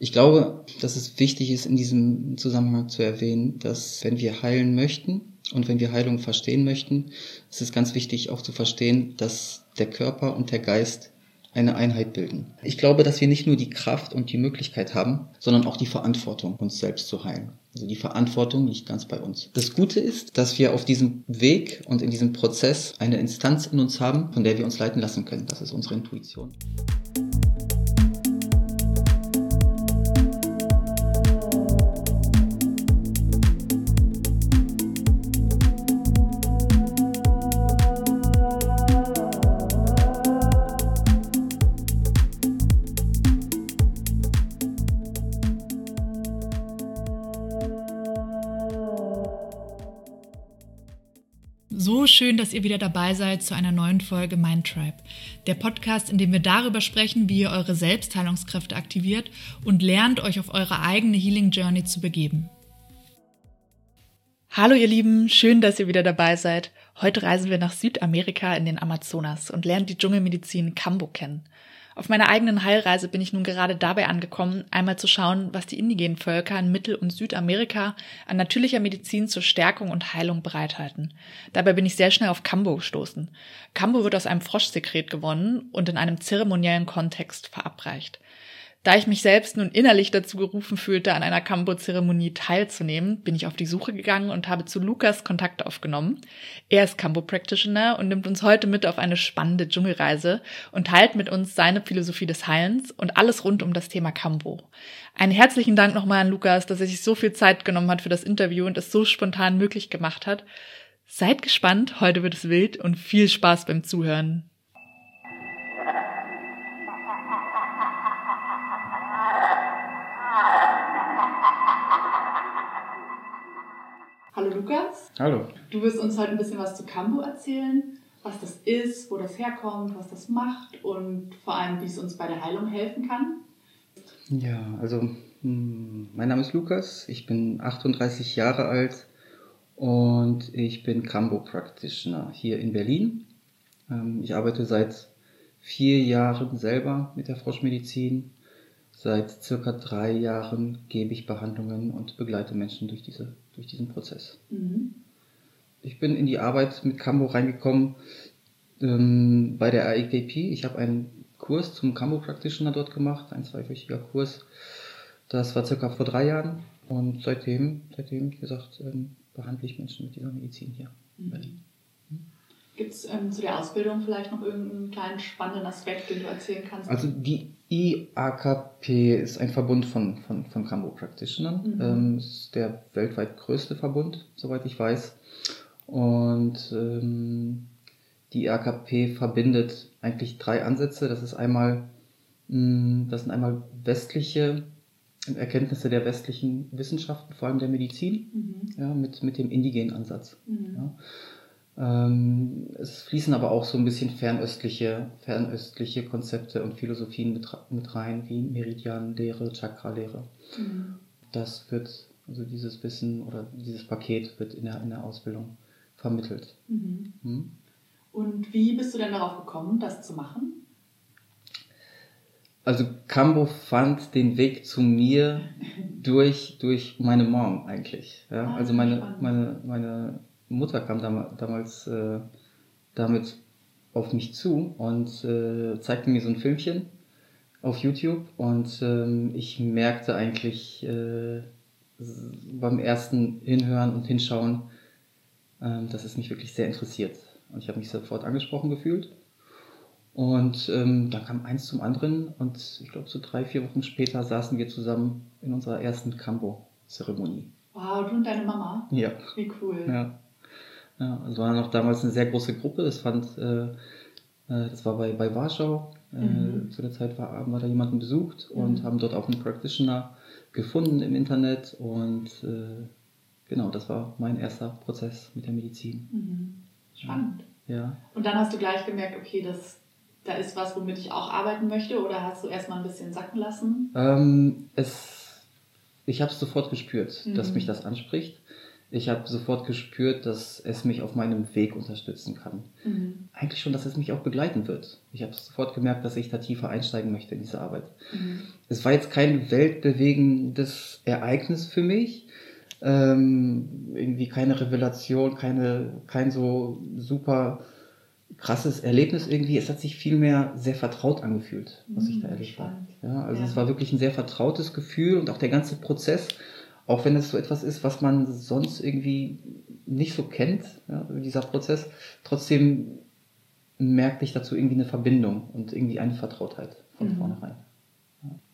Ich glaube, dass es wichtig ist, in diesem Zusammenhang zu erwähnen, dass wenn wir heilen möchten und wenn wir Heilung verstehen möchten, ist es ganz wichtig auch zu verstehen, dass der Körper und der Geist eine Einheit bilden. Ich glaube, dass wir nicht nur die Kraft und die Möglichkeit haben, sondern auch die Verantwortung, uns selbst zu heilen. Also die Verantwortung liegt ganz bei uns. Das Gute ist, dass wir auf diesem Weg und in diesem Prozess eine Instanz in uns haben, von der wir uns leiten lassen können. Das ist unsere Intuition. Dass ihr wieder dabei seid zu einer neuen Folge Mind Tribe. Der Podcast, in dem wir darüber sprechen, wie ihr eure Selbstheilungskräfte aktiviert und lernt, euch auf eure eigene Healing Journey zu begeben. Hallo ihr Lieben, schön, dass ihr wieder dabei seid. Heute reisen wir nach Südamerika in den Amazonas und lernen die Dschungelmedizin Kambo kennen. Auf meiner eigenen Heilreise bin ich nun gerade dabei angekommen, einmal zu schauen, was die indigenen Völker in Mittel- und Südamerika an natürlicher Medizin zur Stärkung und Heilung bereithalten. Dabei bin ich sehr schnell auf Kambo gestoßen. Kambo wird aus einem Froschsekret gewonnen und in einem zeremoniellen Kontext verabreicht. Da ich mich selbst nun innerlich dazu gerufen fühlte, an einer Kambo-Zeremonie teilzunehmen, bin ich auf die Suche gegangen und habe zu Lukas Kontakt aufgenommen. Er ist Kambo-Practitioner und nimmt uns heute mit auf eine spannende Dschungelreise und teilt mit uns seine Philosophie des Heilens und alles rund um das Thema Kambo. Einen herzlichen Dank nochmal an Lukas, dass er sich so viel Zeit genommen hat für das Interview und es so spontan möglich gemacht hat. Seid gespannt, heute wird es wild und viel Spaß beim Zuhören. Hallo Lukas. Hallo. Du wirst uns heute ein bisschen was zu Kambo erzählen, was das ist, wo das herkommt, was das macht und vor allem, wie es uns bei der Heilung helfen kann. Ja, also hm, mein Name ist Lukas, ich bin 38 Jahre alt und ich bin Kambo Practitioner hier in Berlin. Ähm, ich arbeite seit vier Jahren selber mit der Froschmedizin Seit circa drei Jahren gebe ich Behandlungen und begleite Menschen durch, diese, durch diesen Prozess. Mhm. Ich bin in die Arbeit mit Cambo reingekommen ähm, bei der AEKP. Ich habe einen Kurs zum Cambo Practitioner dort gemacht, ein zweiwöchiger Kurs. Das war circa vor drei Jahren und seitdem, seitdem wie gesagt, ähm, behandle ich Menschen mit dieser Medizin hier mhm. in Berlin. Gibt es ähm, zu der Ausbildung vielleicht noch irgendeinen kleinen spannenden Aspekt, den du erzählen kannst? Also die IAKP ist ein Verbund von, von, von Cambo Practitionern. Mhm. Ähm, ist der weltweit größte Verbund, soweit ich weiß. Und ähm, die IAKP verbindet eigentlich drei Ansätze. Das ist einmal, mh, mm, das sind einmal westliche Erkenntnisse der westlichen Wissenschaften, vor allem der Medizin, mhm. ja, mit, mit dem indigenen Ansatz. Mhm. Ja. Ähm, es fließen aber auch so ein bisschen fernöstliche, fernöstliche Konzepte und Philosophien mit, mit rein, wie Meridianlehre, Chakra-Lehre. Mhm. Das wird, also dieses Wissen oder dieses Paket wird in der, in der Ausbildung vermittelt. Mhm. Mhm. Und wie bist du denn darauf gekommen, das zu machen? Also Cambo fand den Weg zu mir durch, durch meine Mom eigentlich. Ja? Ah, also meine, meine, meine Mutter kam dam damals äh, damit auf mich zu und äh, zeigte mir so ein Filmchen auf YouTube und ähm, ich merkte eigentlich äh, beim ersten Hinhören und Hinschauen, ähm, dass es mich wirklich sehr interessiert. Und ich habe mich sofort angesprochen gefühlt. Und ähm, dann kam eins zum anderen und ich glaube so drei, vier Wochen später saßen wir zusammen in unserer ersten Cambo-Zeremonie. Wow, du und deine Mama? Ja. Wie cool. Ja. Ja, es war noch damals eine sehr große Gruppe. Das fand, äh, äh, das war bei, bei Warschau. Äh, mhm. Zu der Zeit war, haben wir da jemanden besucht und mhm. haben dort auch einen Practitioner gefunden im Internet. Und äh, genau, das war mein erster Prozess mit der Medizin. Mhm. Spannend. Ja. Und dann hast du gleich gemerkt, okay, das, da ist was, womit ich auch arbeiten möchte, oder hast du erstmal ein bisschen sacken lassen? Ähm, es, ich habe es sofort gespürt, dass mhm. mich das anspricht. Ich habe sofort gespürt, dass es mich auf meinem Weg unterstützen kann. Mhm. Eigentlich schon, dass es mich auch begleiten wird. Ich habe sofort gemerkt, dass ich da tiefer einsteigen möchte in diese Arbeit. Mhm. Es war jetzt kein weltbewegendes Ereignis für mich. Ähm, irgendwie keine Revelation, keine, kein so super krasses Erlebnis irgendwie. Es hat sich vielmehr sehr vertraut angefühlt, was mhm, ich da erlebt habe. Ja, also ja. es war wirklich ein sehr vertrautes Gefühl und auch der ganze Prozess auch wenn es so etwas ist, was man sonst irgendwie nicht so kennt, ja, dieser Prozess, trotzdem merkte ich dazu irgendwie eine Verbindung und irgendwie eine Vertrautheit von mhm. vornherein.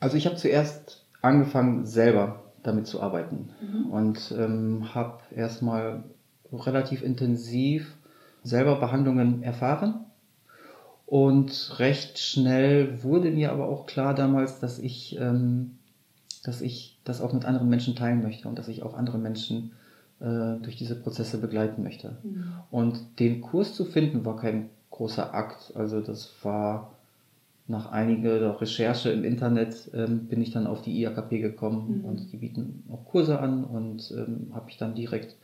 Also ich habe zuerst angefangen, selber damit zu arbeiten mhm. und ähm, habe erstmal relativ intensiv selber Behandlungen erfahren. Und recht schnell wurde mir aber auch klar damals, dass ich ähm, dass ich das auch mit anderen Menschen teilen möchte und dass ich auch andere Menschen äh, durch diese Prozesse begleiten möchte. Mhm. Und den Kurs zu finden war kein großer Akt. Also das war nach einiger Recherche im Internet ähm, bin ich dann auf die IAKP gekommen mhm. und die bieten auch Kurse an und ähm, habe ich dann direkt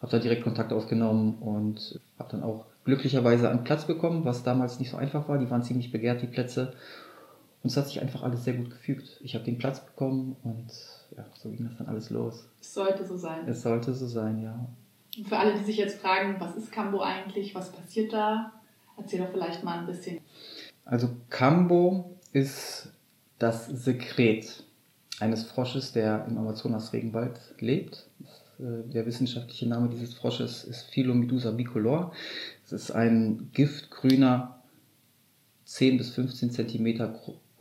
habe da direkt Kontakt aufgenommen und habe dann auch glücklicherweise einen Platz bekommen, was damals nicht so einfach war. Die waren ziemlich begehrt, die Plätze. Und es hat sich einfach alles sehr gut gefügt. Ich habe den Platz bekommen und ja, so ging das dann alles los. Es sollte so sein. Es sollte so sein, ja. Und für alle, die sich jetzt fragen, was ist Cambo eigentlich, was passiert da, erzähl doch vielleicht mal ein bisschen. Also Cambo ist das Sekret eines Frosches, der im Amazonas-Regenwald lebt. Äh, der wissenschaftliche Name dieses Frosches ist Philomedusa bicolor. Es ist ein giftgrüner, 10 bis 15 Zentimeter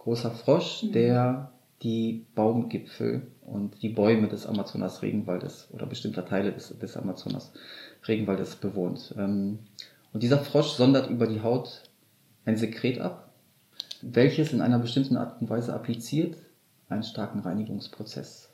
großer Frosch, mhm. der die Baumgipfel und die Bäume des Amazonas-Regenwaldes oder bestimmter Teile des, des Amazonas-Regenwaldes bewohnt. Ähm, und dieser Frosch sondert über die Haut ein Sekret ab, welches in einer bestimmten Art und Weise appliziert einen starken Reinigungsprozess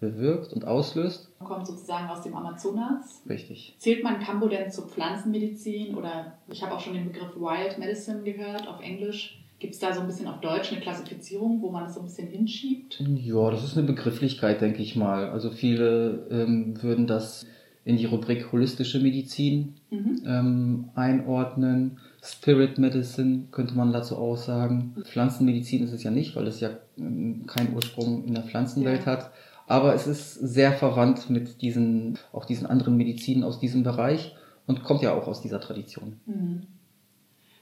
bewirkt und auslöst. Kommt sozusagen aus dem Amazonas. Richtig. Zählt man Cambo denn zur Pflanzenmedizin oder ich habe auch schon den Begriff Wild Medicine gehört auf Englisch. Gibt es da so ein bisschen auf Deutsch eine Klassifizierung, wo man es so ein bisschen hinschiebt? Ja, das ist eine Begrifflichkeit, denke ich mal. Also viele ähm, würden das in die Rubrik holistische Medizin mhm. ähm, einordnen. Spirit Medicine könnte man dazu auch sagen. Pflanzenmedizin ist es ja nicht, weil es ja ähm, keinen Ursprung in der Pflanzenwelt ja. hat. Aber es ist sehr verwandt mit diesen, auch diesen anderen Medizinen aus diesem Bereich und kommt ja auch aus dieser Tradition. Mhm.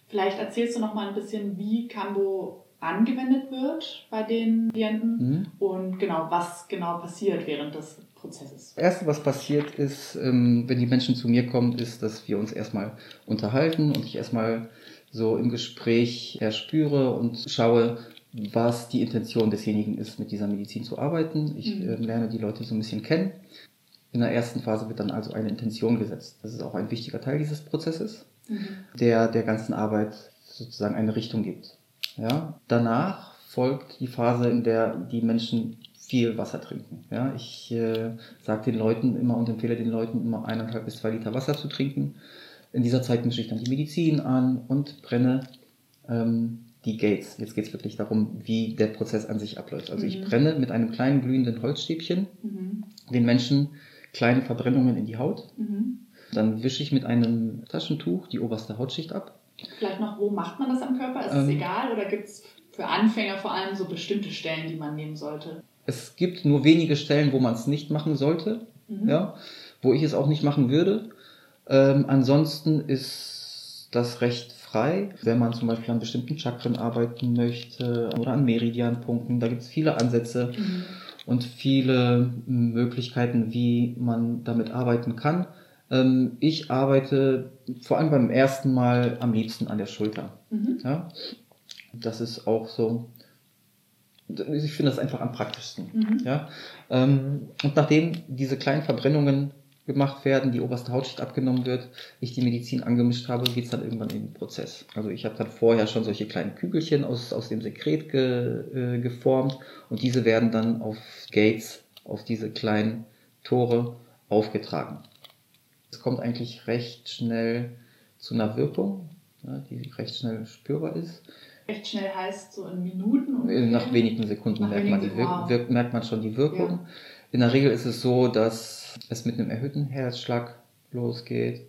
Vielleicht erzählst du noch mal ein bisschen, wie Cambo angewendet wird bei den Klienten mhm. und genau, was genau passiert während des Prozesses. Das Erste, was passiert ist, ähm, wenn die Menschen zu mir kommen, ist, dass wir uns erstmal unterhalten und ich erstmal so im Gespräch erspüre und schaue, was die Intention desjenigen ist, mit dieser Medizin zu arbeiten. Ich mhm. äh, lerne die Leute so ein bisschen kennen. In der ersten Phase wird dann also eine Intention gesetzt. Das ist auch ein wichtiger Teil dieses Prozesses mhm. der der ganzen Arbeit sozusagen eine Richtung gibt. Ja? Danach folgt die Phase, in der die Menschen viel Wasser trinken. Ja? Ich äh, sage den Leuten immer und empfehle den Leuten immer eineinhalb bis zwei Liter Wasser zu trinken. In dieser Zeit mische ich dann die Medizin an und brenne ähm, die Gates. Jetzt geht es wirklich darum, wie der Prozess an sich abläuft. Also mhm. ich brenne mit einem kleinen glühenden Holzstäbchen mhm. den Menschen kleine Verbrennungen in die Haut. Mhm. Dann wische ich mit einem Taschentuch die oberste Hautschicht ab. Vielleicht noch, wo macht man das am Körper? Ist ähm, es egal oder gibt es für Anfänger vor allem so bestimmte Stellen, die man nehmen sollte? Es gibt nur wenige Stellen, wo man es nicht machen sollte, mhm. ja, wo ich es auch nicht machen würde. Ähm, ansonsten ist das recht frei, wenn man zum Beispiel an bestimmten Chakren arbeiten möchte oder an Meridianpunkten. Da gibt es viele Ansätze mhm. und viele Möglichkeiten, wie man damit arbeiten kann. Ähm, ich arbeite vor allem beim ersten Mal am liebsten an der Schulter. Mhm. Ja? Das ist auch so. Ich finde das einfach am praktischsten. Mhm. Ja? Ähm, und nachdem diese kleinen Verbrennungen gemacht werden, die oberste Hautschicht abgenommen wird, ich die Medizin angemischt habe, geht es dann irgendwann in den Prozess. Also ich habe dann vorher schon solche kleinen Kügelchen aus, aus dem Sekret ge, äh, geformt und diese werden dann auf Gates, auf diese kleinen Tore aufgetragen. Es kommt eigentlich recht schnell zu einer Wirkung, ja, die recht schnell spürbar ist. Recht schnell heißt so in Minuten? Ungefähr? Nach wenigen Sekunden Nach merkt, wenigen, man die wow. merkt man schon die Wirkung. Ja. In der Regel ist es so, dass es mit einem erhöhten Herzschlag losgeht.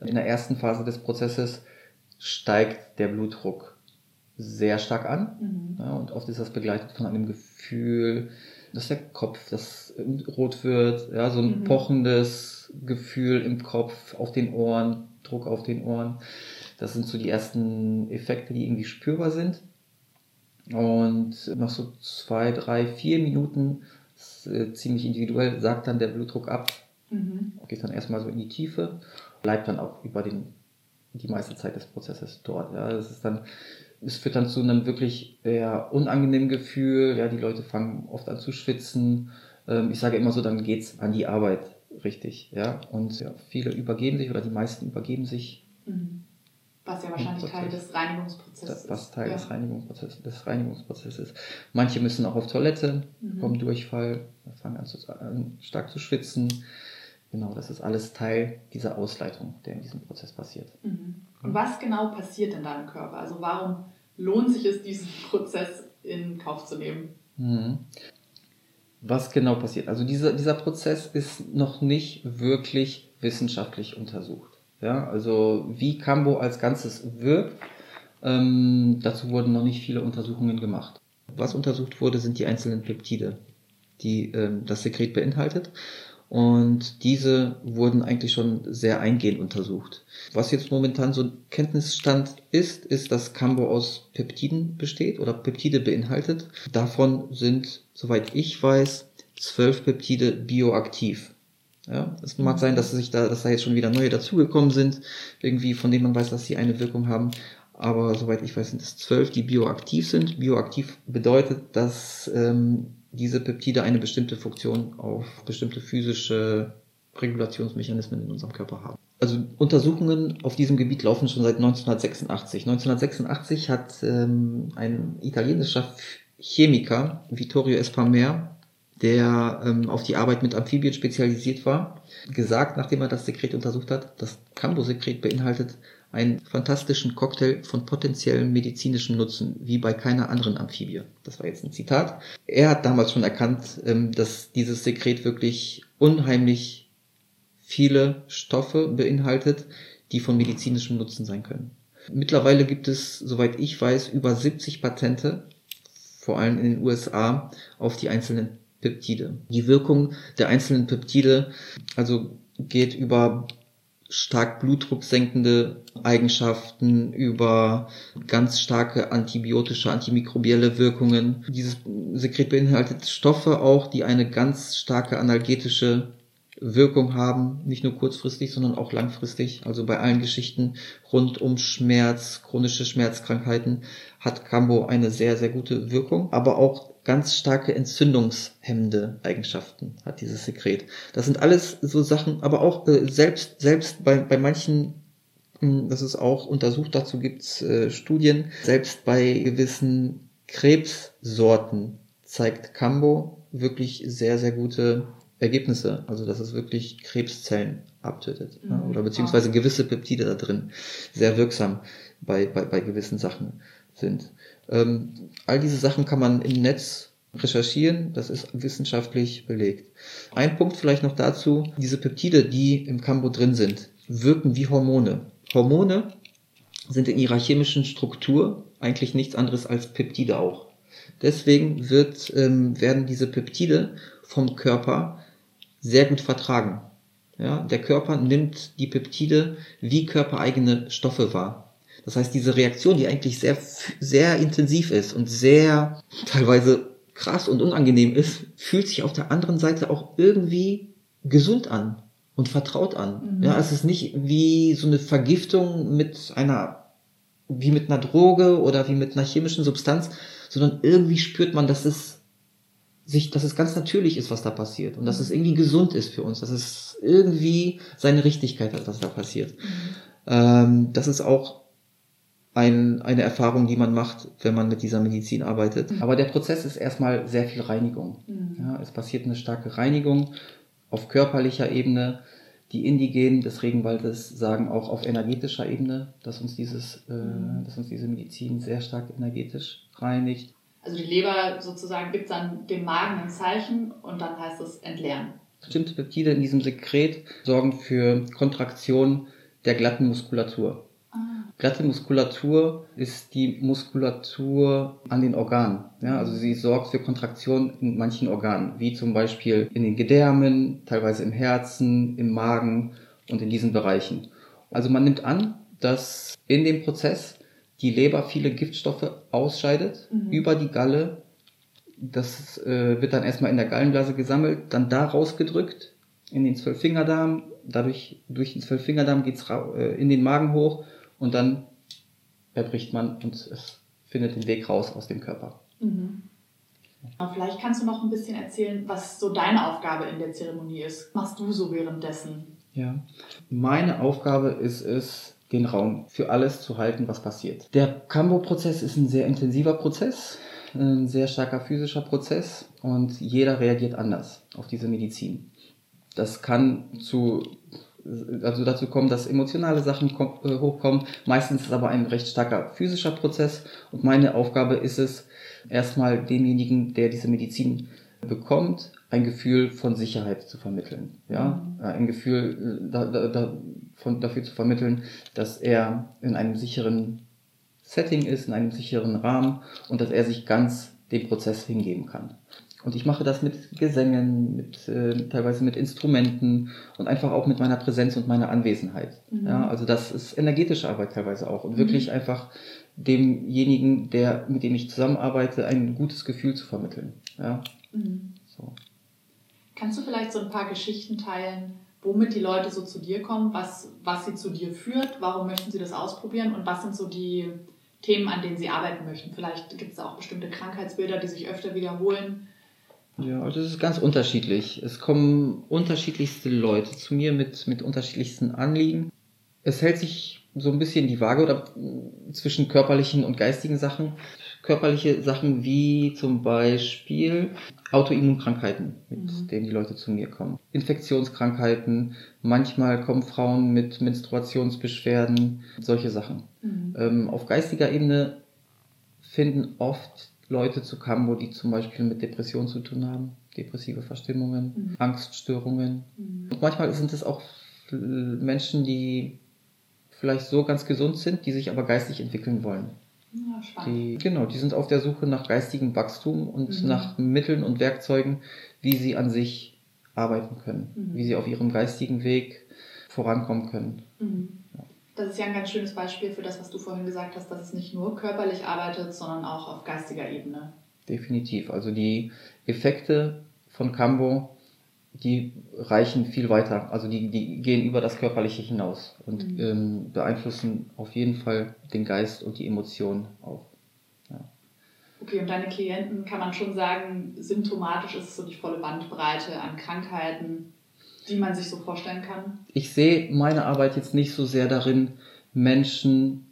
In der ersten Phase des Prozesses steigt der Blutdruck sehr stark an. Mhm. Ja, und oft ist das begleitet von einem Gefühl, dass der Kopf das rot wird, ja, so ein mhm. pochendes Gefühl im Kopf, auf den Ohren, Druck auf den Ohren. Das sind so die ersten Effekte, die irgendwie spürbar sind. Und nach so zwei, drei, vier Minuten, äh, ziemlich individuell, sagt dann der Blutdruck ab. Mhm. Geht dann erstmal so in die Tiefe, bleibt dann auch über den, die meiste Zeit des Prozesses dort. Ja, das ist dann, es führt dann zu einem wirklich eher unangenehmen Gefühl. Ja, die Leute fangen oft an zu schwitzen. Ähm, ich sage immer so, dann geht's an die Arbeit richtig. Ja, und ja, viele übergeben sich oder die meisten übergeben sich. Mhm. Was ja wahrscheinlich Teil des Reinigungsprozesses ist. Was Teil ja. des, Reinigungsprozesses, des Reinigungsprozesses. Manche müssen auch auf Toilette, mhm. kommen Durchfall, fangen an, zu, an, stark zu schwitzen. Genau, das ist alles Teil dieser Ausleitung, der in diesem Prozess passiert. Mhm. Und was genau passiert in deinem Körper? Also warum lohnt sich es, diesen Prozess in Kauf zu nehmen? Mhm. Was genau passiert? Also dieser, dieser Prozess ist noch nicht wirklich wissenschaftlich untersucht. Ja, also wie Cambo als Ganzes wirkt, ähm, dazu wurden noch nicht viele Untersuchungen gemacht. Was untersucht wurde, sind die einzelnen Peptide, die ähm, das Sekret beinhaltet. Und diese wurden eigentlich schon sehr eingehend untersucht. Was jetzt momentan so Kenntnisstand ist, ist, dass Cambo aus Peptiden besteht oder Peptide beinhaltet. Davon sind, soweit ich weiß, zwölf Peptide bioaktiv. Ja, es mag sein, dass sich da, dass da jetzt schon wieder neue dazugekommen sind, irgendwie, von denen man weiß, dass sie eine Wirkung haben. Aber soweit ich weiß, sind es zwölf, die bioaktiv sind. Bioaktiv bedeutet, dass ähm, diese Peptide eine bestimmte Funktion auf bestimmte physische Regulationsmechanismen in unserem Körper haben. Also Untersuchungen auf diesem Gebiet laufen schon seit 1986. 1986 hat ähm, ein italienischer Chemiker, Vittorio Espamer, der ähm, auf die Arbeit mit Amphibien spezialisiert war, gesagt, nachdem er das Sekret untersucht hat, das Cambo-Sekret beinhaltet einen fantastischen Cocktail von potenziellem medizinischem Nutzen, wie bei keiner anderen Amphibie. Das war jetzt ein Zitat. Er hat damals schon erkannt, ähm, dass dieses Sekret wirklich unheimlich viele Stoffe beinhaltet, die von medizinischem Nutzen sein können. Mittlerweile gibt es, soweit ich weiß, über 70 Patente, vor allem in den USA, auf die einzelnen Peptide. Die Wirkung der einzelnen Peptide also geht über stark blutdrucksenkende Eigenschaften, über ganz starke antibiotische, antimikrobielle Wirkungen. Dieses Sekret beinhaltet Stoffe auch, die eine ganz starke analgetische Wirkung haben, nicht nur kurzfristig, sondern auch langfristig. Also bei allen Geschichten rund um Schmerz, chronische Schmerzkrankheiten hat Cambo eine sehr, sehr gute Wirkung, aber auch ganz starke entzündungshemmende Eigenschaften hat dieses Sekret. Das sind alles so Sachen, aber auch äh, selbst, selbst bei, bei manchen, mh, hm, das ist auch untersucht, dazu gibt's äh, Studien, selbst bei gewissen Krebssorten zeigt Cambo wirklich sehr, sehr gute Ergebnisse. Also dass es wirklich Krebszellen abtötet. Mhm. Oder beziehungsweise gewisse Peptide da drin sehr wirksam bei, bei, bei gewissen Sachen sind. Ähm, all diese Sachen kann man im Netz recherchieren, das ist wissenschaftlich belegt. Ein Punkt vielleicht noch dazu, diese Peptide, die im Cambo drin sind, wirken wie Hormone. Hormone sind in ihrer chemischen Struktur eigentlich nichts anderes als Peptide auch. Deswegen wird, ähm, werden diese Peptide vom Körper sehr gut vertragen. Ja, der Körper nimmt die Peptide wie körpereigene Stoffe wahr. Das heißt, diese Reaktion, die eigentlich sehr, sehr intensiv ist und sehr teilweise krass und unangenehm ist, fühlt sich auf der anderen Seite auch irgendwie gesund an und vertraut an. Mhm. Ja, es ist nicht wie so eine Vergiftung mit einer, wie mit einer Droge oder wie mit einer chemischen Substanz, sondern irgendwie spürt man, dass es sich, dass es ganz natürlich ist, was da passiert und dass es irgendwie gesund ist für uns, dass es irgendwie seine Richtigkeit hat, was da passiert. Mhm. Ähm, das ist auch ein, eine Erfahrung, die man macht, wenn man mit dieser Medizin arbeitet. Mhm. Aber der Prozess ist erstmal sehr viel Reinigung. Mhm. Ja, es passiert eine starke Reinigung auf körperlicher Ebene. Die Indigenen des Regenwaldes sagen auch auf energetischer Ebene, dass uns dieses, äh, mhm. dass uns diese Medizin sehr stark energetisch reinigt. Also die Leber sozusagen gibt dann dem Magen ein Zeichen und dann heißt es entleeren. Bestimmte Peptide in diesem Sekret sorgen für Kontraktion der glatten Muskulatur. Glatte Muskulatur ist die Muskulatur an den Organen. Ja, also sie sorgt für Kontraktion in manchen Organen, wie zum Beispiel in den Gedärmen, teilweise im Herzen, im Magen und in diesen Bereichen. Also man nimmt an, dass in dem Prozess die Leber viele Giftstoffe ausscheidet mhm. über die Galle. Das äh, wird dann erstmal in der Gallenblase gesammelt, dann da rausgedrückt in den Zwölffingerdarm. Dadurch durch den Zwölffingerdarm geht's äh, in den Magen hoch und dann erbricht man und es findet den Weg raus aus dem Körper. Mhm. Vielleicht kannst du noch ein bisschen erzählen, was so deine Aufgabe in der Zeremonie ist. Machst du so währenddessen? Ja, meine Aufgabe ist es, den Raum für alles zu halten, was passiert. Der Cambo-Prozess ist ein sehr intensiver Prozess, ein sehr starker physischer Prozess und jeder reagiert anders auf diese Medizin. Das kann zu also dazu kommen, dass emotionale Sachen äh, hochkommen. Meistens ist es aber ein recht starker physischer Prozess und meine Aufgabe ist es, erstmal demjenigen, der diese Medizin bekommt, ein Gefühl von Sicherheit zu vermitteln. Ja, mhm. ein Gefühl äh, da, da, da, von, dafür zu vermitteln, dass er in einem sicheren Setting ist, in einem sicheren Rahmen und dass er sich ganz dem Prozess hingeben kann. Und ich mache das mit Gesängen, mit, äh, teilweise mit Instrumenten und einfach auch mit meiner Präsenz und meiner Anwesenheit. Mhm. Ja, also das ist energetische Arbeit teilweise auch und mhm. wirklich einfach demjenigen, der, mit dem ich zusammenarbeite, ein gutes Gefühl zu vermitteln. Ja. Mhm. So. Kannst du vielleicht so ein paar Geschichten teilen, womit die Leute so zu dir kommen, was, was sie zu dir führt, warum möchten sie das ausprobieren und was sind so die Themen, an denen sie arbeiten möchten? Vielleicht gibt es auch bestimmte Krankheitsbilder, die sich öfter wiederholen. Ja, also es ist ganz unterschiedlich. Es kommen unterschiedlichste Leute zu mir mit, mit unterschiedlichsten Anliegen. Es hält sich so ein bisschen die Waage oder zwischen körperlichen und geistigen Sachen körperliche Sachen wie zum Beispiel Autoimmunkrankheiten, mit mhm. denen die Leute zu mir kommen. Infektionskrankheiten, manchmal kommen Frauen mit Menstruationsbeschwerden, solche Sachen. Mhm. Ähm, auf geistiger Ebene finden oft Leute zu Cambo, die zum Beispiel mit Depressionen zu tun haben, depressive Verstimmungen, mhm. Angststörungen. Mhm. Und manchmal sind es auch Menschen, die vielleicht so ganz gesund sind, die sich aber geistig entwickeln wollen. Ja, die, genau, die sind auf der Suche nach geistigem Wachstum und mhm. nach Mitteln und Werkzeugen, wie sie an sich arbeiten können, mhm. wie sie auf ihrem geistigen Weg vorankommen können. Mhm. Ja. Das ist ja ein ganz schönes Beispiel für das, was du vorhin gesagt hast, dass es nicht nur körperlich arbeitet, sondern auch auf geistiger Ebene. Definitiv. Also die Effekte von Cambo die reichen viel weiter. Also die, die gehen über das Körperliche hinaus und mhm. ähm, beeinflussen auf jeden Fall den Geist und die Emotionen auch. Ja. Okay, und deine Klienten kann man schon sagen, symptomatisch ist es so die volle Bandbreite an Krankheiten, die man sich so vorstellen kann? Ich sehe meine Arbeit jetzt nicht so sehr darin, Menschen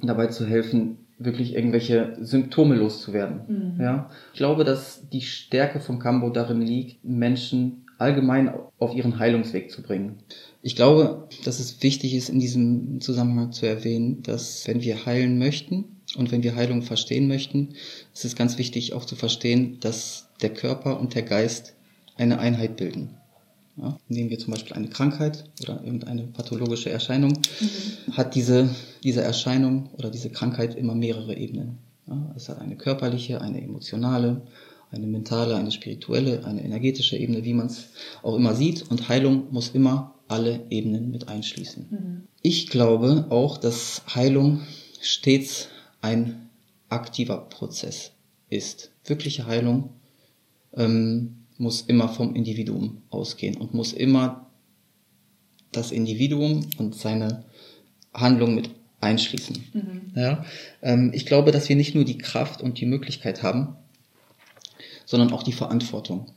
dabei zu helfen, wirklich irgendwelche Symptome loszuwerden. Mhm. Ja? Ich glaube, dass die Stärke von Cambo darin liegt, Menschen allgemein auf ihren Heilungsweg zu bringen. Ich glaube, dass es wichtig ist, in diesem Zusammenhang zu erwähnen, dass wenn wir heilen möchten und wenn wir Heilung verstehen möchten, ist es ganz wichtig auch zu verstehen, dass der Körper und der Geist eine Einheit bilden. Ja, nehmen wir zum Beispiel eine Krankheit oder irgendeine pathologische Erscheinung, mhm. hat diese, diese Erscheinung oder diese Krankheit immer mehrere Ebenen. Ja, es hat eine körperliche, eine emotionale, eine mentale, eine spirituelle, eine energetische Ebene, wie man es auch immer sieht. Und Heilung muss immer alle Ebenen mit einschließen. Mhm. Ich glaube auch, dass Heilung stets ein aktiver Prozess ist. Wirkliche Heilung ähm, muss immer vom Individuum ausgehen und muss immer das Individuum und seine Handlung mit einschließen. Mhm. Ja, ähm, ich glaube, dass wir nicht nur die Kraft und die Möglichkeit haben, sondern auch die Verantwortung,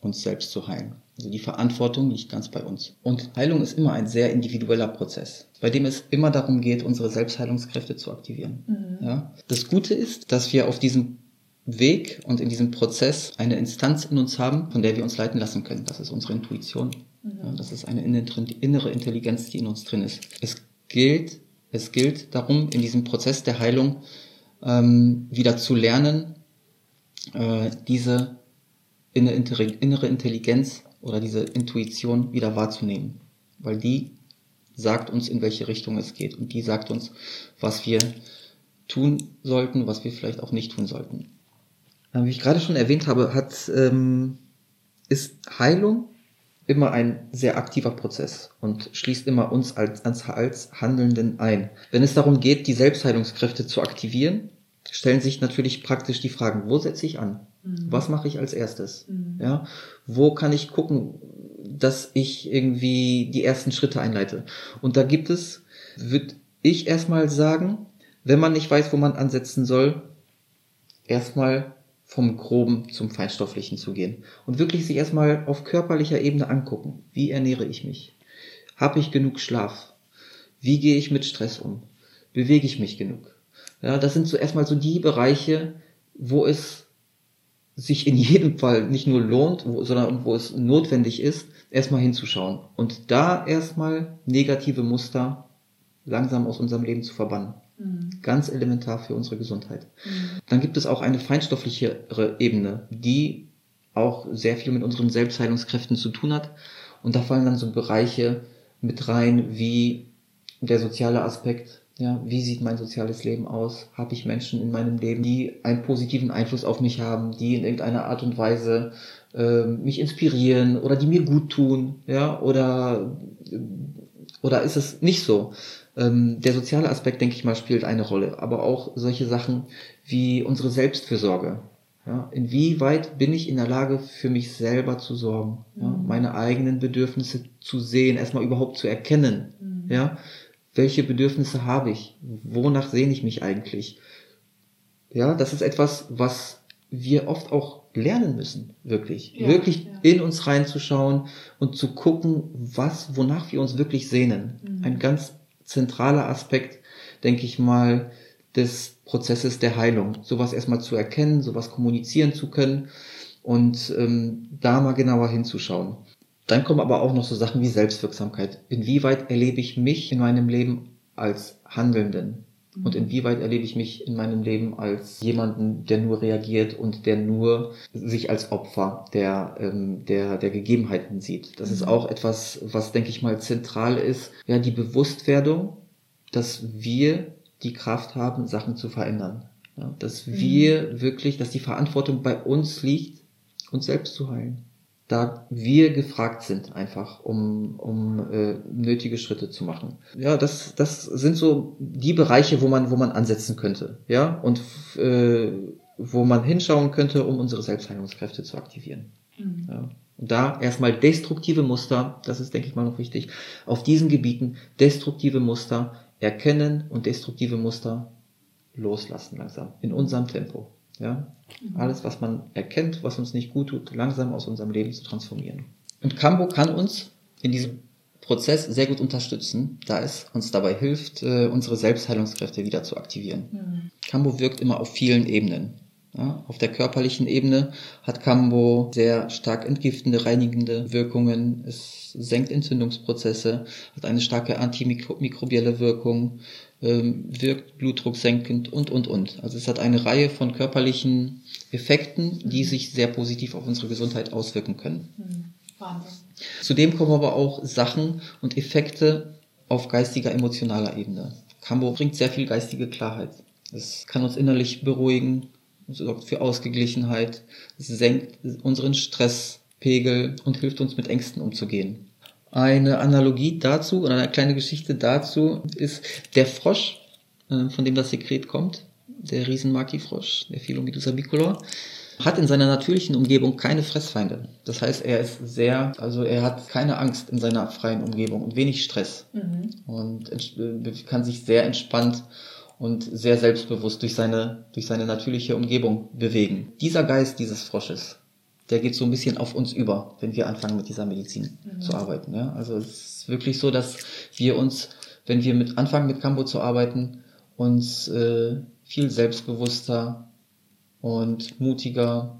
uns selbst zu heilen. Also die Verantwortung liegt ganz bei uns. Und Heilung ist immer ein sehr individueller Prozess, bei dem es immer darum geht, unsere Selbstheilungskräfte zu aktivieren. Mhm. Ja? Das Gute ist, dass wir auf diesem Weg und in diesem Prozess eine Instanz in uns haben, von der wir uns leiten lassen können. Das ist unsere Intuition. Mhm. Ja, das ist eine innere Intelligenz, die in uns drin ist. Es gilt, es gilt darum, in diesem Prozess der Heilung ähm, wieder zu lernen, äh, diese innere Intelligenz oder diese Intuition wieder wahrzunehmen. Weil die sagt uns, in welche Richtung es geht. Und die sagt uns, was wir tun sollten, was wir vielleicht auch nicht tun sollten. Wie ich gerade schon erwähnt habe, hat, ähm, ist Heilung immer ein sehr aktiver Prozess und schließt immer uns als, als, als Handelnden ein. Wenn es darum geht, die Selbstheilungskräfte zu aktivieren, stellen sich natürlich praktisch die Fragen, wo setze ich an? Mhm. Was mache ich als erstes? Mhm. Ja, wo kann ich gucken, dass ich irgendwie die ersten Schritte einleite? Und da gibt es, würde ich erstmal sagen, wenn man nicht weiß, wo man ansetzen soll, erstmal vom Groben zum Feinstofflichen zu gehen und wirklich sich erstmal auf körperlicher Ebene angucken. Wie ernähre ich mich? Habe ich genug Schlaf? Wie gehe ich mit Stress um? Bewege ich mich genug? Ja, das sind so erstmal so die Bereiche, wo es sich in jedem Fall nicht nur lohnt, wo, sondern wo es notwendig ist, erstmal hinzuschauen und da erstmal negative Muster langsam aus unserem Leben zu verbannen. Mhm. Ganz elementar für unsere Gesundheit. Mhm. Dann gibt es auch eine feinstofflichere Ebene, die auch sehr viel mit unseren Selbstheilungskräften zu tun hat. Und da fallen dann so Bereiche mit rein wie der soziale Aspekt. Ja, wie sieht mein soziales Leben aus? Habe ich Menschen in meinem Leben, die einen positiven Einfluss auf mich haben, die in irgendeiner Art und Weise äh, mich inspirieren oder die mir gut tun? Ja, oder oder ist es nicht so? Ähm, der soziale Aspekt, denke ich mal, spielt eine Rolle, aber auch solche Sachen wie unsere Selbstfürsorge. Ja, inwieweit bin ich in der Lage, für mich selber zu sorgen, ja, mhm. meine eigenen Bedürfnisse zu sehen, erstmal überhaupt zu erkennen, mhm. ja, welche Bedürfnisse habe ich, wonach sehne ich mich eigentlich, ja, das ist etwas, was wir oft auch lernen müssen, wirklich, ja, wirklich ja. in uns reinzuschauen und zu gucken, was, wonach wir uns wirklich sehnen. Mhm. Ein ganz zentraler Aspekt, denke ich mal, des Prozesses der Heilung. Sowas erstmal zu erkennen, sowas kommunizieren zu können und ähm, da mal genauer hinzuschauen. Dann kommen aber auch noch so Sachen wie Selbstwirksamkeit. Inwieweit erlebe ich mich in meinem Leben als Handelnden? Und mhm. inwieweit erlebe ich mich in meinem Leben als jemanden, der nur reagiert und der nur sich als Opfer der, ähm, der, der Gegebenheiten sieht. Das ist mhm. auch etwas, was, denke ich mal, zentral ist. Ja, die Bewusstwerdung, dass wir die Kraft haben, Sachen zu verändern. Ja, dass mhm. wir wirklich, dass die Verantwortung bei uns liegt, uns selbst zu heilen da wir gefragt sind, einfach, um, um äh, nötige Schritte zu machen. Ja, das, das sind so die Bereiche, wo man, wo man ansetzen könnte, ja, und äh, wo man hinschauen könnte, um unsere Selbstheilungskräfte zu aktivieren. Mhm. Ja. Und da erstmal destruktive Muster, das ist, denke ich mal, noch wichtig, auf diesen Gebieten destruktive Muster erkennen und destruktive Muster loslassen langsam, in unserem Tempo. Ja? Alles, was man erkennt, was uns nicht gut tut, langsam aus unserem Leben zu transformieren. Und Cambo kann uns in diesem Prozess sehr gut unterstützen, da es uns dabei hilft, äh, unsere Selbstheilungskräfte wieder zu aktivieren. Mhm. Cambo wirkt immer auf vielen Ebenen. Ja, auf der körperlichen Ebene hat Cambo sehr stark entgiftende, reinigende Wirkungen. Es senkt Entzündungsprozesse, hat eine starke antimikrobielle Wirkung, ähm, wirkt blutdrucksenkend und, und, und. Also es hat eine Reihe von körperlichen Effekten, die sich sehr positiv auf unsere Gesundheit auswirken können. Hm, Wahnsinn. Zudem kommen aber auch Sachen und Effekte auf geistiger, emotionaler Ebene. Cambo bringt sehr viel geistige Klarheit. Es kann uns innerlich beruhigen, sorgt für Ausgeglichenheit, senkt unseren Stresspegel und hilft uns mit Ängsten umzugehen. Eine Analogie dazu oder eine kleine Geschichte dazu ist der Frosch, äh, von dem das Sekret kommt, der Riesenmaki-Frosch, der Philomedusa bicolor, hat in seiner natürlichen Umgebung keine Fressfeinde. Das heißt, er ist sehr, also er hat keine Angst in seiner freien Umgebung und wenig Stress mhm. und äh, kann sich sehr entspannt und sehr selbstbewusst durch seine, durch seine natürliche Umgebung bewegen. Dieser Geist dieses Frosches der geht so ein bisschen auf uns über, wenn wir anfangen mit dieser Medizin mhm. zu arbeiten. Ja? Also es ist wirklich so, dass wir uns, wenn wir mit anfangen mit Cambo zu arbeiten, uns äh, viel selbstbewusster und mutiger,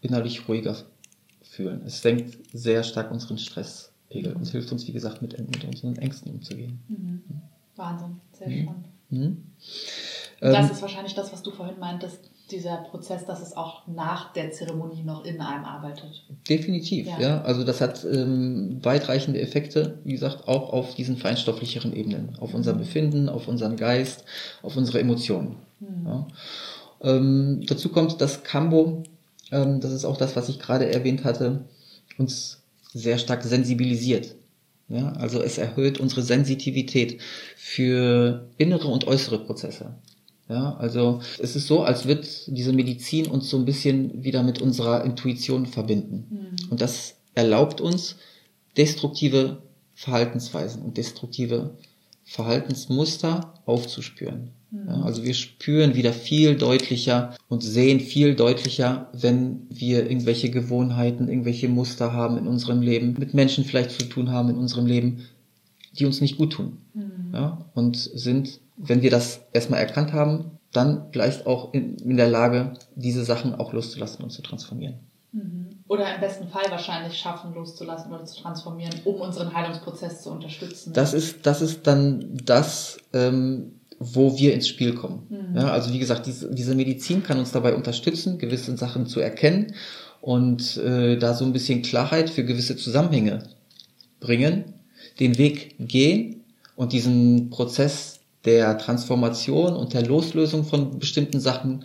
innerlich ruhiger fühlen. Es senkt sehr stark unseren Stresspegel und hilft uns, wie gesagt, mit, mit unseren Ängsten umzugehen. Mhm. Wahnsinn, sehr mhm. spannend. Mhm. Das ähm, ist wahrscheinlich das, was du vorhin meintest, dieser Prozess, dass es auch nach der Zeremonie noch in einem arbeitet. Definitiv, ja. ja. Also das hat ähm, weitreichende Effekte, wie gesagt, auch auf diesen feinstofflicheren Ebenen, auf unser mhm. Befinden, auf unseren Geist, auf unsere Emotionen. Mhm. Ja. Ähm, dazu kommt, dass Cambo, ähm, das ist auch das, was ich gerade erwähnt hatte, uns sehr stark sensibilisiert. Ja, also es erhöht unsere Sensitivität für innere und äußere Prozesse. Ja, also es ist so, als wird diese Medizin uns so ein bisschen wieder mit unserer Intuition verbinden. Mhm. Und das erlaubt uns, destruktive Verhaltensweisen und destruktive Verhaltensmuster aufzuspüren. Mhm. Ja, also wir spüren wieder viel deutlicher und sehen viel deutlicher, wenn wir irgendwelche Gewohnheiten, irgendwelche Muster haben in unserem Leben, mit Menschen vielleicht zu tun haben in unserem Leben, die uns nicht gut tun. Mhm. Ja, und sind wenn wir das erstmal erkannt haben, dann vielleicht auch in, in der Lage, diese Sachen auch loszulassen und zu transformieren. Mhm. Oder im besten Fall wahrscheinlich schaffen, loszulassen oder zu transformieren, um unseren Heilungsprozess zu unterstützen. Das ist, das ist dann das, ähm, wo wir ins Spiel kommen. Mhm. Ja, also wie gesagt, diese, diese Medizin kann uns dabei unterstützen, gewisse Sachen zu erkennen und äh, da so ein bisschen Klarheit für gewisse Zusammenhänge bringen, den Weg gehen und diesen Prozess der Transformation und der Loslösung von bestimmten Sachen,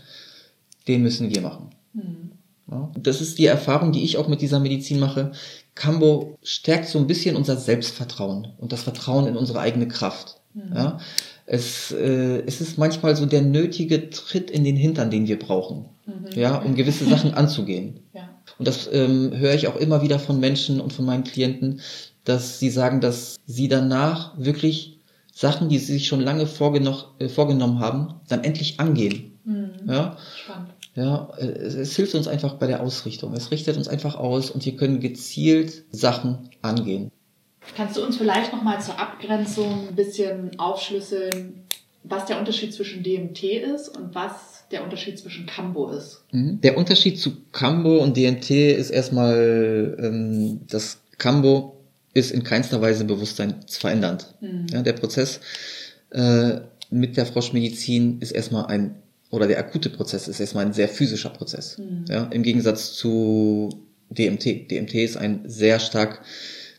den müssen wir machen. Mhm. Ja, das ist die Erfahrung, die ich auch mit dieser Medizin mache. Cambo stärkt so ein bisschen unser Selbstvertrauen und das Vertrauen in unsere eigene Kraft. Mhm. Ja, es, äh, es ist manchmal so der nötige Tritt in den Hintern, den wir brauchen, mhm. ja, um gewisse Sachen anzugehen. Ja. Und das ähm, höre ich auch immer wieder von Menschen und von meinen Klienten, dass sie sagen, dass sie danach wirklich Sachen, die sie sich schon lange äh, vorgenommen haben, dann endlich angehen. Mhm. Ja? Spannend. Ja, äh, es, es, hilft uns einfach bei der Ausrichtung. Es richtet uns einfach aus und wir können gezielt Sachen angehen. Kannst du uns vielleicht nochmal zur Abgrenzung ein bisschen aufschlüsseln, was der Unterschied zwischen DMT ist und was der Unterschied zwischen Cambo ist? Mhm. Der Unterschied zu Cambo und DMT ist erstmal, ähm, dass Cambo ist in keinster Weise bewusstseinsverändernd. Mhm. Ja, der Prozess äh, mit der Froschmedizin ist erstmal ein, oder der akute Prozess ist erstmal ein sehr physischer Prozess. Mhm. Ja, Im Gegensatz zu DMT. DMT ist ein sehr stark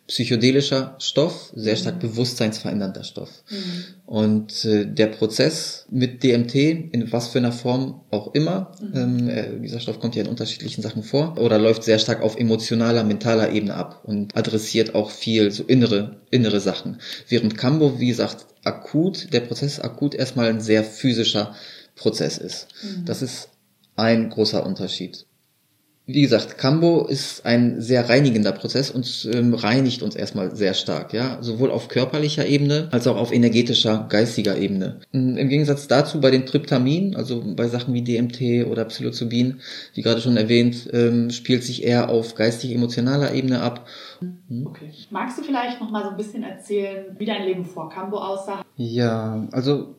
psychedelischer Stoff, sehr mhm. stark bewusstseinsverändernder Stoff. Mhm. Und äh, der Prozess mit DMT, in was für einer Form auch immer, mhm. ähm, äh, dieser Stoff kommt ja in unterschiedlichen Sachen vor, oder läuft sehr stark auf emotionaler, mentaler Ebene ab und adressiert auch viel so innere, innere Sachen. Während Cambo, wie gesagt, akut, der Prozess akut erstmal ein sehr physischer Prozess ist. Mhm. Das ist ein großer Unterschied wie gesagt, Cambo ist ein sehr reinigender Prozess und ähm, reinigt uns erstmal sehr stark, ja, sowohl auf körperlicher Ebene als auch auf energetischer, geistiger Ebene. Mm, Im Gegensatz dazu bei den Tryptaminen, also bei Sachen wie DMT oder Psilocybin, wie gerade schon erwähnt, ähm, spielt sich eher auf geistig-emotionaler Ebene ab. Mhm. Okay. Magst du vielleicht noch mal so ein bisschen erzählen, wie dein Leben vor Cambo aussah? Ja, also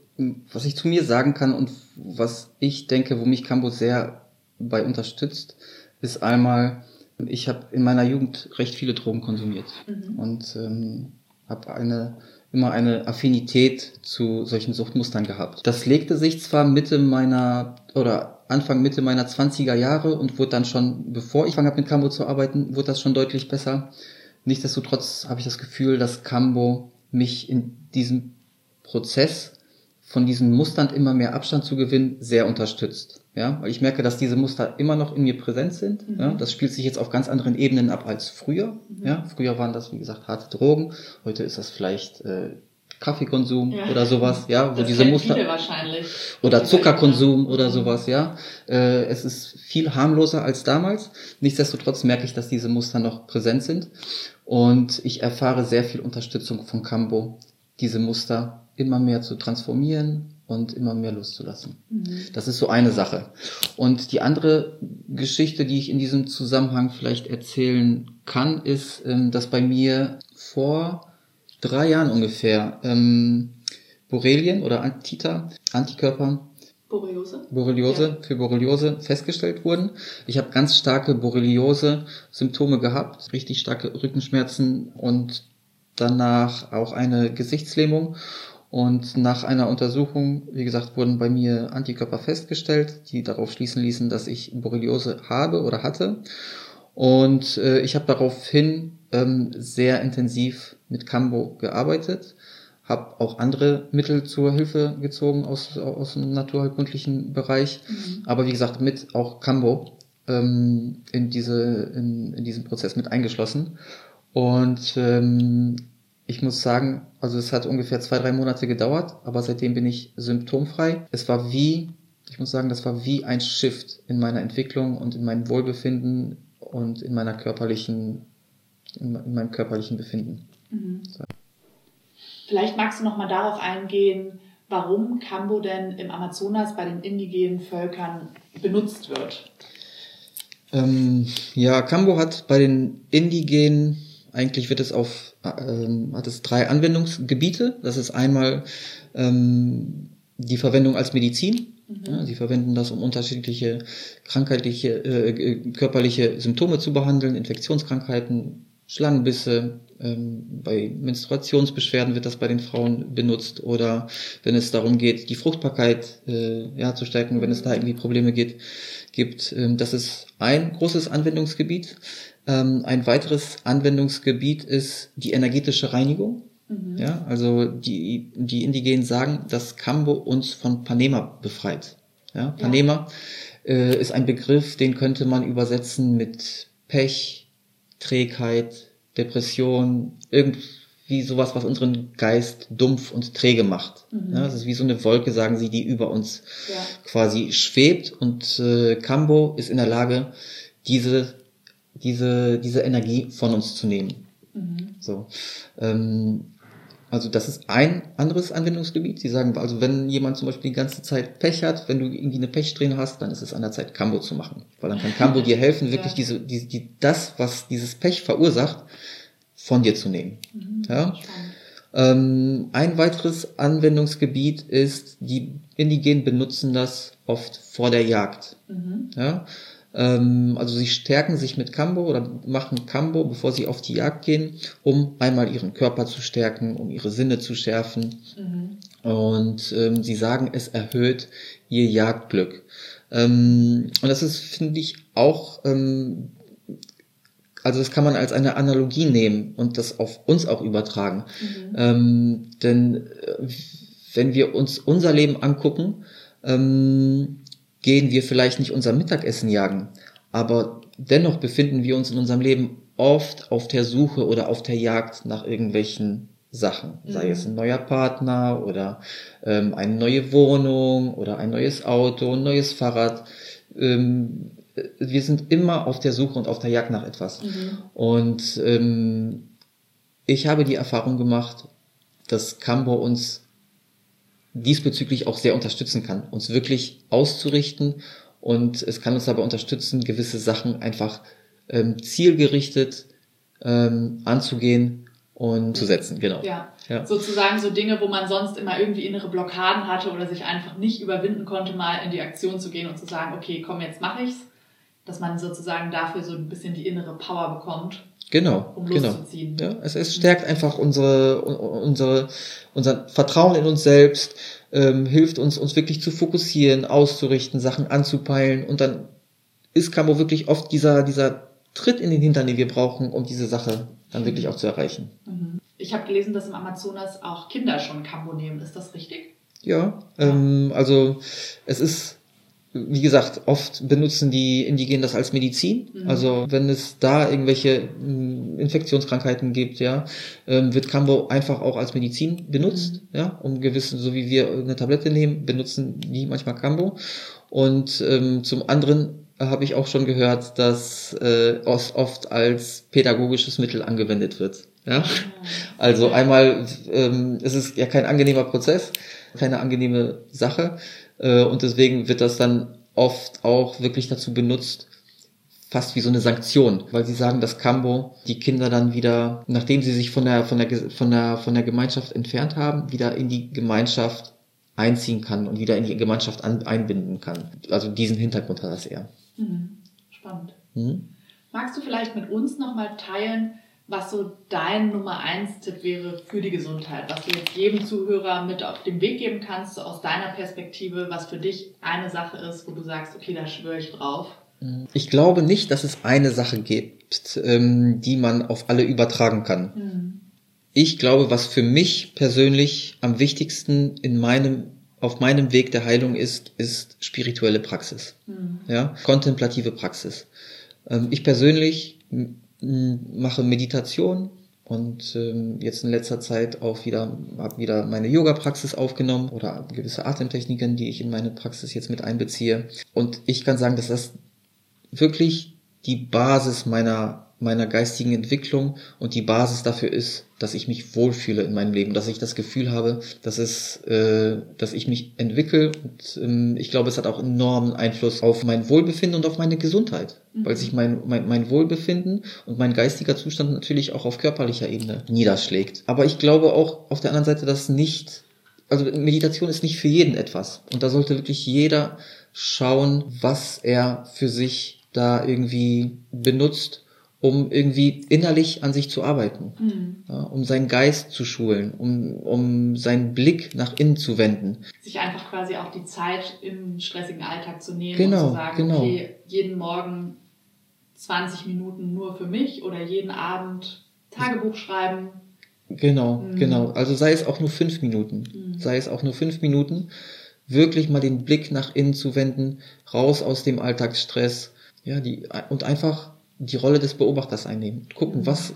was ich zu mir sagen kann und was ich denke, wo mich Cambo sehr bei unterstützt, ist einmal, ich habe in meiner Jugend recht viele Drogen konsumiert mhm. und ähm, habe eine immer eine Affinität zu solchen Suchtmustern gehabt. Das legte sich zwar Mitte meiner oder Anfang Mitte meiner 20er Jahre und wurde dann schon, bevor ich angefangen habe mit Cambo zu arbeiten, wurde das schon deutlich besser. Nichtsdestotrotz habe ich das Gefühl, dass Cambo mich in diesem Prozess von diesen Mustern immer mehr Abstand zu gewinnen, sehr unterstützt. Ja, weil ich merke, dass diese Muster immer noch in mir präsent sind. Mhm. Ja, das spielt sich jetzt auf ganz anderen Ebenen ab als früher. Mhm. Ja, früher waren das, wie gesagt, harte Drogen. Heute ist das vielleicht äh, Kaffeekonsum ja. oder sowas, ja, wo das diese Muster oder Zuckerkonsum oder sowas, ja. Äh, es ist viel harmloser als damals. Nichtsdestotrotz merke ich, dass diese Muster noch präsent sind und ich erfahre sehr viel Unterstützung von Cambo, diese Muster immer mehr zu transformieren und immer mehr loszulassen. Mhm. Das ist so eine Sache. Und die andere Geschichte, die ich in diesem Zusammenhang vielleicht erzählen kann, ist, ähm, dass bei mir vor drei Jahren ungefähr ähm, Borrelien oder Antita, Antikörper, Borreliose, Borreliose ja. für Borreliose festgestellt wurden. Ich habe ganz starke Borreliose-Symptome gehabt, richtig starke Rückenschmerzen und danach auch eine Gesichtslähmung Und nach einer Untersuchung, wie gesagt, wurden bei mir Antikörper festgestellt, die darauf schließen ließen, dass ich Borreliose habe oder hatte. Und äh, ich habe daraufhin ähm, sehr intensiv mit Cambo gearbeitet, habe auch andere Mittel zur Hilfe gezogen aus, aus dem naturheilkundlichen Bereich, mhm. aber wie gesagt mit auch Cambo ähm, in, diese, in, in diesen Prozess mit eingeschlossen. Und ähm, ich muss sagen, also es hat ungefähr zwei, drei Monate gedauert, aber seitdem bin ich symptomfrei. Es war wie, ich muss sagen, das war wie ein Shift in meiner Entwicklung und in meinem Wohlbefinden und in meiner körperlichen, in meinem körperlichen Befinden. Mhm. So. Vielleicht magst du noch mal darauf eingehen, warum Kambo denn im Amazonas bei den indigenen Völkern benutzt wird. Ähm, ja, Kambo hat bei den indigenen eigentlich wird es auf, ähm, hat es drei Anwendungsgebiete. Das ist einmal ähm, die Verwendung als Medizin. Mhm. Ja, sie verwenden das, um unterschiedliche krankheitliche, äh, körperliche Symptome zu behandeln, Infektionskrankheiten, Schlangenbisse, ähm, bei Menstruationsbeschwerden wird das bei den Frauen benutzt oder wenn es darum geht, die Fruchtbarkeit äh, ja, zu stärken, wenn es da irgendwie Probleme geht, gibt. Ähm, das ist ein großes Anwendungsgebiet. Ähm, ein weiteres Anwendungsgebiet ist die energetische Reinigung. Mhm. Ja, also die, die Indigenen sagen, dass Kambo uns von Panema befreit. Ja, Panema ja. Äh, ist ein Begriff, den könnte man übersetzen mit Pech, Trägheit, Depression, irgendwie sowas, was unseren Geist dumpf und träge macht. Mhm. Ja, das ist wie so eine Wolke, sagen sie, die über uns ja. quasi schwebt und äh, Kambo ist in der Lage, diese diese, diese Energie von uns zu nehmen. Mhm. So. Ähm, also das ist ein anderes Anwendungsgebiet. Sie sagen, also wenn jemand zum Beispiel die ganze Zeit Pech hat, wenn du irgendwie eine Pechsträhne hast, dann ist es an der Zeit, Cambo zu machen. Weil dann kann Cambo dir helfen, wirklich ja. diese, die, die, das, was dieses Pech verursacht, von dir zu nehmen. Mhm. Ja? Ähm, ein weiteres Anwendungsgebiet ist, die Indigenen benutzen das oft vor der Jagd. Mhm. Ja? Ähm, also sie stärken sich mit Kambo oder machen Kambo, bevor sie auf die Jagd gehen, um einmal ihren Körper zu stärken, um ihre Sinne zu schärfen. Mhm. Und ähm, sie sagen, es erhöht ihr Jagdglück. Ähm, und das ist, finde ich, auch ähm, also das kann man als eine Analogie nehmen und das auf uns auch übertragen. Mhm. Ähm, denn äh, wenn wir uns unser Leben angucken, ähm, gehen wir vielleicht nicht unser Mittagessen jagen, aber dennoch befinden wir uns in unserem Leben oft auf der Suche oder auf der Jagd nach irgendwelchen Sachen, sei mhm. es ein neuer Partner oder ähm, eine neue Wohnung oder ein neues Auto, ein neues Fahrrad. Ähm, wir sind immer auf der Suche und auf der Jagd nach etwas. Mhm. Und ähm, ich habe die Erfahrung gemacht, dass Cambo uns diesbezüglich auch sehr unterstützen kann, uns wirklich auszurichten und es kann uns dabei unterstützen, gewisse Sachen einfach ähm, zielgerichtet ähm, anzugehen und zu setzen, genau. Ja. ja. Sozusagen so Dinge, wo man sonst immer irgendwie innere Blockaden hatte oder sich einfach nicht überwinden konnte, mal in die Aktion zu gehen und zu sagen, okay, komm, jetzt mache ich's. Dass man sozusagen dafür so ein bisschen die innere Power bekommt. Genau, um genau. Ja, es, es stärkt einfach unsere, unsere, unser Vertrauen in uns selbst, ähm, hilft uns, uns wirklich zu fokussieren, auszurichten, Sachen anzupeilen und dann ist Camo wirklich oft dieser, dieser Tritt in den Hintern, den wir brauchen, um diese Sache dann wirklich auch zu erreichen. Mhm. Ich habe gelesen, dass im Amazonas auch Kinder schon Cambo nehmen. Ist das richtig? Ja, ähm, also es ist wie gesagt, oft benutzen die Indigenen das als Medizin. Mhm. Also wenn es da irgendwelche hm, Infektionskrankheiten gibt, ja, ähm, wird Cambo einfach auch als Medizin benutzt, mhm. ja, um gewissen, so wie wir eine Tablette nehmen, benutzen die manchmal Cambo. Und ähm, zum anderen habe ich auch schon gehört, dass äh, oft als pädagogisches Mittel angewendet wird. Ja? Ah. Also einmal ähm, es ist ja kein angenehmer Prozess, keine angenehme Sache. Äh, und deswegen wird das dann oft auch wirklich dazu benutzt, fast wie so eine Sanktion, weil sie sagen, dass Cambo die Kinder dann wieder, nachdem sie sich von der, von der, von der, von der Gemeinschaft entfernt haben, wieder in die Gemeinschaft einziehen kann und wieder in die Gemeinschaft an, einbinden kann. Also diesen Hintergrund hat das eher. Mhm. Spannend. Mhm. Magst du vielleicht mit uns nochmal teilen, was so dein Nummer eins Tipp wäre für die Gesundheit, was du jetzt jedem Zuhörer mit auf den Weg geben kannst, so aus deiner Perspektive, was für dich eine Sache ist, wo du sagst, okay, da schwöre ich drauf. Ich glaube nicht, dass es eine Sache gibt, ähm, die man auf alle übertragen kann. Mhm. Ich glaube, was für mich persönlich am wichtigsten in meinem auf meinem Weg der Heilung ist, ist spirituelle Praxis. Mhm. Ja, kontemplative Praxis. Ähm, ich persönlich mache Meditation und ähm, jetzt in letzter Zeit auch wieder habe wieder meine Yoga Praxis aufgenommen oder gewisse Atemtechniken, die ich in meine Praxis jetzt mit einbeziehe. Und ich kann sagen, dass das wirklich die Basis meiner meiner geistigen Entwicklung und die Basis dafür ist, dass ich mich wohlfühle in meinem Leben, dass ich das Gefühl habe, dass es, äh, dass ich mich entwickle und ähm, ich glaube, es hat auch enormen Einfluss auf mein Wohlbefinden und auf meine Gesundheit, mhm. weil sich mein, mein, mein Wohlbefinden und mein geistiger Zustand natürlich auch auf körperlicher Ebene niederschlägt. Aber ich glaube auch auf der anderen Seite, dass nicht, also Meditation ist nicht für jeden etwas und da sollte wirklich jeder schauen, was er für sich da irgendwie benutzt um irgendwie innerlich an sich zu arbeiten, mhm. ja, um seinen Geist zu schulen, um, um seinen Blick nach innen zu wenden. Sich einfach quasi auch die Zeit im stressigen Alltag zu nehmen genau, und zu sagen, genau. okay, jeden Morgen 20 Minuten nur für mich oder jeden Abend Tagebuch schreiben. Genau, Mhm. genau. Also sei es auch nur fünf Minuten, Mhm. sei es auch nur fünf Minuten, wirklich mal den Blick nach innen zu wenden, raus aus dem Alltagsstress, ja, die, und einfach die Rolle des Beobachters einnehmen. Gucken, Mhm. was,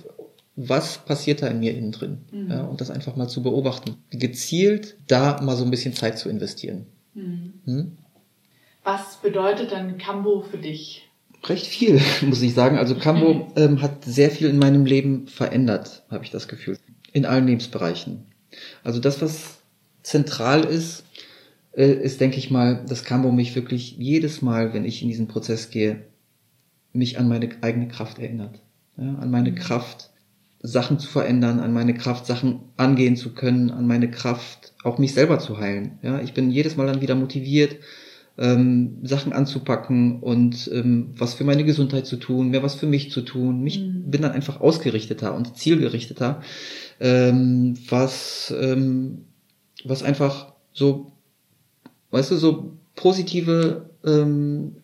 was passiert da in mir innen drin. Mhm. Ja, und das einfach mal zu beobachten. Gezielt da mal so ein bisschen Zeit zu investieren. Mhm. Hm? Was bedeutet dann Kambo für dich? Recht viel, muss ich sagen. Also Cambo ähm, hat sehr viel in meinem Leben verändert, habe ich das Gefühl. In allen Lebensbereichen. Also das, was zentral ist, äh, ist, denke ich mal, dass Cambo mich wirklich jedes Mal, wenn ich in diesen Prozess gehe, mich an meine eigene Kraft erinnert. Ja, an meine Kraft, Sachen zu verändern, an meine Kraft, Sachen angehen zu können, an meine Kraft, auch mich selber zu heilen. Ja, ich bin jedes Mal dann wieder motiviert, ähm, Sachen anzupacken und ähm, was für meine Gesundheit zu tun, mehr was für mich zu tun. Mich Mhm. bin dann einfach ausgerichteter und zielgerichteter, ähm, was ähm, was einfach so, weißt du, so positive ähm,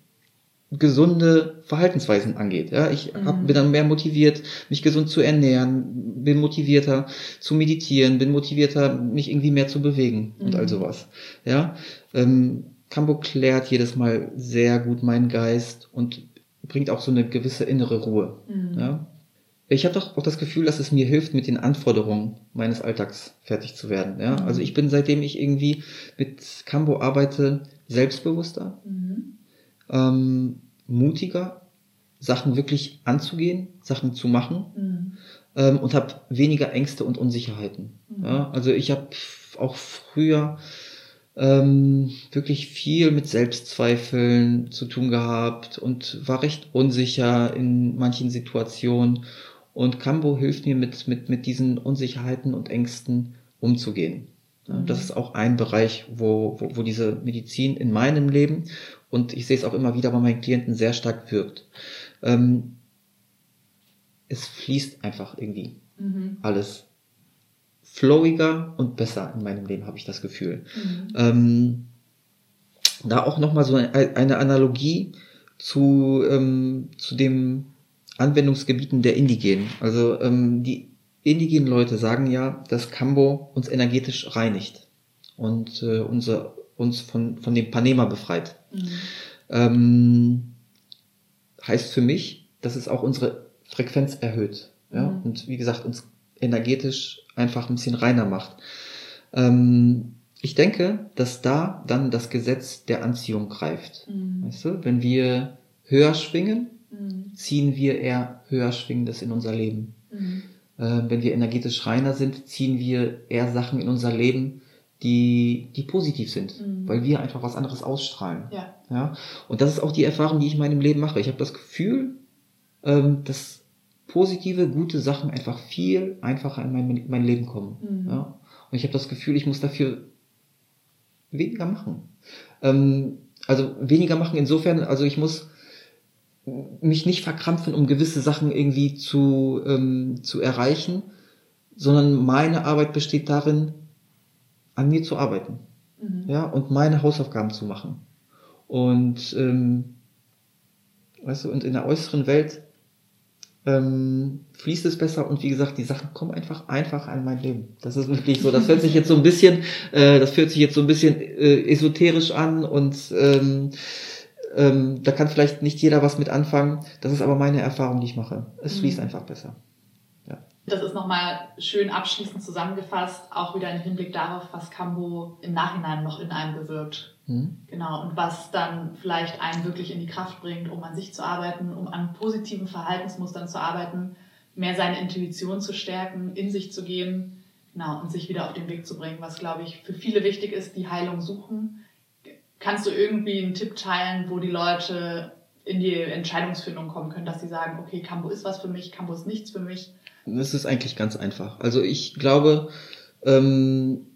gesunde Verhaltensweisen angeht. Ja, ich hab, Mhm. bin dann mehr motiviert, mich gesund zu ernähren, bin motivierter zu meditieren, bin motivierter, mich irgendwie mehr zu bewegen und Mhm. all sowas. Ja, ähm, Cambo klärt jedes Mal sehr gut meinen Geist und bringt auch so eine gewisse innere Ruhe. Mhm. Ja. Ich habe doch auch das Gefühl, dass es mir hilft, mit den Anforderungen meines Alltags fertig zu werden. Ja, Mhm. also ich bin seitdem ich irgendwie mit Cambo arbeite selbstbewusster, Mhm. Ähm, mutiger, Sachen wirklich anzugehen, Sachen zu machen Mhm. ähm, und habe weniger Ängste und Unsicherheiten. Mhm. Ja, also ich habe auch früher ähm, wirklich viel mit Selbstzweifeln zu tun gehabt und war recht unsicher in manchen Situationen. Und Cambo hilft mir mit, mit, mit diesen Unsicherheiten und Ängsten umzugehen. Mhm. Das ist auch ein Bereich, wo, wo, wo diese Medizin in meinem Leben und ich sehe es auch immer wieder bei meinen Klienten sehr stark wirkt. Ähm, es fließt einfach irgendwie Mhm. alles flowiger und besser in meinem Leben, habe ich das Gefühl. Mhm. Ähm, da auch nochmal so eine, Analogie zu, ähm, zu dem Anwendungsgebieten der Indigenen. Also ähm, die indigenen Leute sagen ja, dass Cambo uns energetisch reinigt und äh, unser, uns von, von dem Panema befreit. Mhm. Ähm, heißt für mich, dass es auch unsere Frequenz erhöht. Ja? Mhm. Und wie gesagt, uns energetisch einfach ein bisschen reiner macht. Ähm, ich denke, dass da dann das Gesetz der Anziehung greift. Mhm. Weißt du, wenn wir höher schwingen, Mhm. ziehen wir eher höher schwingendes in unser Leben. Äh, wenn wir energetisch reiner sind, ziehen wir eher Sachen in unser Leben, die, die positiv sind, Mhm. weil wir einfach was anderes ausstrahlen. Ja. Ja, und das ist auch die Erfahrung, die ich in meinem Leben mache. Ich habe das Gefühl, ähm, dass positive, gute Sachen einfach viel einfacher in mein, mein Leben kommen. Mhm. Ja, und ich habe das Gefühl, ich muss dafür weniger machen. Ähm, also weniger machen insofern, also ich muss mich nicht verkrampfen, um gewisse Sachen irgendwie zu, ähm, zu erreichen, sondern meine Arbeit besteht darin, an mir zu arbeiten. Mhm. Ja, und meine Hausaufgaben zu machen. Und ähm, weißt du, und in der äußeren Welt ähm, fließt es besser und wie gesagt, die Sachen kommen einfach einfach an mein Leben. Das ist wirklich so. Das hört sich jetzt so ein bisschen, äh, das hört sich jetzt so ein bisschen äh, esoterisch an und ähm, ähm, da kann vielleicht nicht jeder was mit anfangen. Das ist aber meine Erfahrung, die ich mache. Es mhm. fließt einfach besser. Das ist nochmal schön abschließend zusammengefasst, auch wieder im Hinblick darauf, was Cambo im Nachhinein noch in einem bewirkt. Mhm. Genau, und was dann vielleicht einen wirklich in die Kraft bringt, um an sich zu arbeiten, um an positiven Verhaltensmustern zu arbeiten, mehr seine Intuition zu stärken, in sich zu gehen, genau, und sich wieder auf den Weg zu bringen, was, glaube ich, für viele wichtig ist, die Heilung suchen. Kannst du irgendwie einen Tipp teilen, wo die Leute in die Entscheidungsfindung kommen können, dass sie sagen, okay, Cambo ist was für mich, Cambo ist nichts für mich? Das ist eigentlich ganz einfach. Also ich glaube, ähm,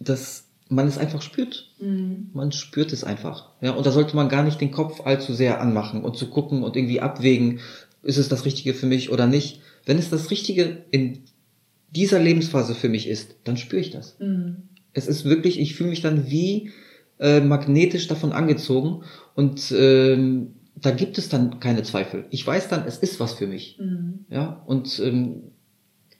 dass man es einfach spürt. Mhm. Man spürt es einfach. Ja, und da sollte man gar nicht den Kopf allzu sehr anmachen und zu gucken und irgendwie abwägen, ist es das Richtige für mich oder nicht. Wenn es das Richtige in dieser Lebensphase für mich ist, dann spüre ich das. Mhm. Es ist wirklich, ich fühle mich dann wie äh, magnetisch davon angezogen und ähm, da gibt es dann keine Zweifel. Ich weiß dann, es ist was für mich. Mhm. Ja, und ähm,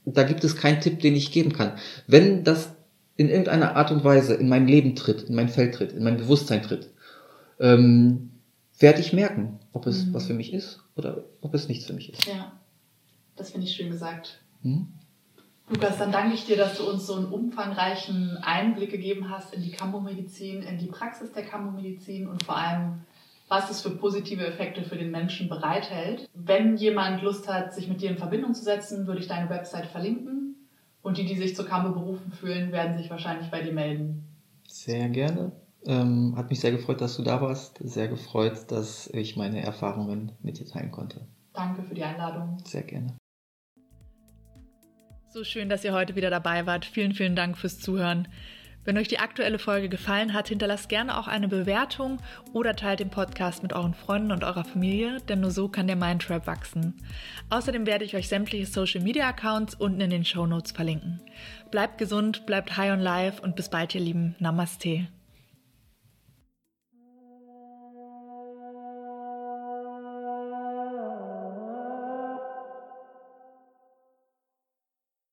da gibt es keinen Tipp, den ich geben kann. Wenn das in irgendeiner Art und Weise in mein Leben tritt, in mein Feld tritt, in mein Bewusstsein tritt, ähm, werde ich merken, ob es mhm. was für mich ist oder ob es nichts für mich ist. Ja, das finde ich schön gesagt. Mhm. Lukas, dann danke ich dir, dass du uns so einen umfangreichen Einblick gegeben hast in die Kambo-Medizin, in die Praxis der Kambo-Medizin und vor allem, was es für positive Effekte für den Menschen bereithält. Wenn jemand Lust hat, sich mit dir in Verbindung zu setzen, würde ich deine Website verlinken. Und die, die sich zur Kammer berufen fühlen, werden sich wahrscheinlich bei dir melden. Sehr gerne. Ähm, hat mich sehr gefreut, dass du da warst. Sehr gefreut, dass ich meine Erfahrungen mit dir teilen konnte. Danke für die Einladung. Sehr gerne. So schön, dass ihr heute wieder dabei wart. Vielen, vielen Dank fürs Zuhören. Wenn euch die aktuelle Folge gefallen hat, hinterlasst gerne auch eine Bewertung oder teilt den Podcast mit euren Freunden und eurer Familie, denn nur so kann der Mindtrap wachsen. Außerdem werde ich euch sämtliche Social Media Accounts unten in den Show Notes verlinken. Bleibt gesund, bleibt high on life und bis bald, ihr Lieben. Namaste.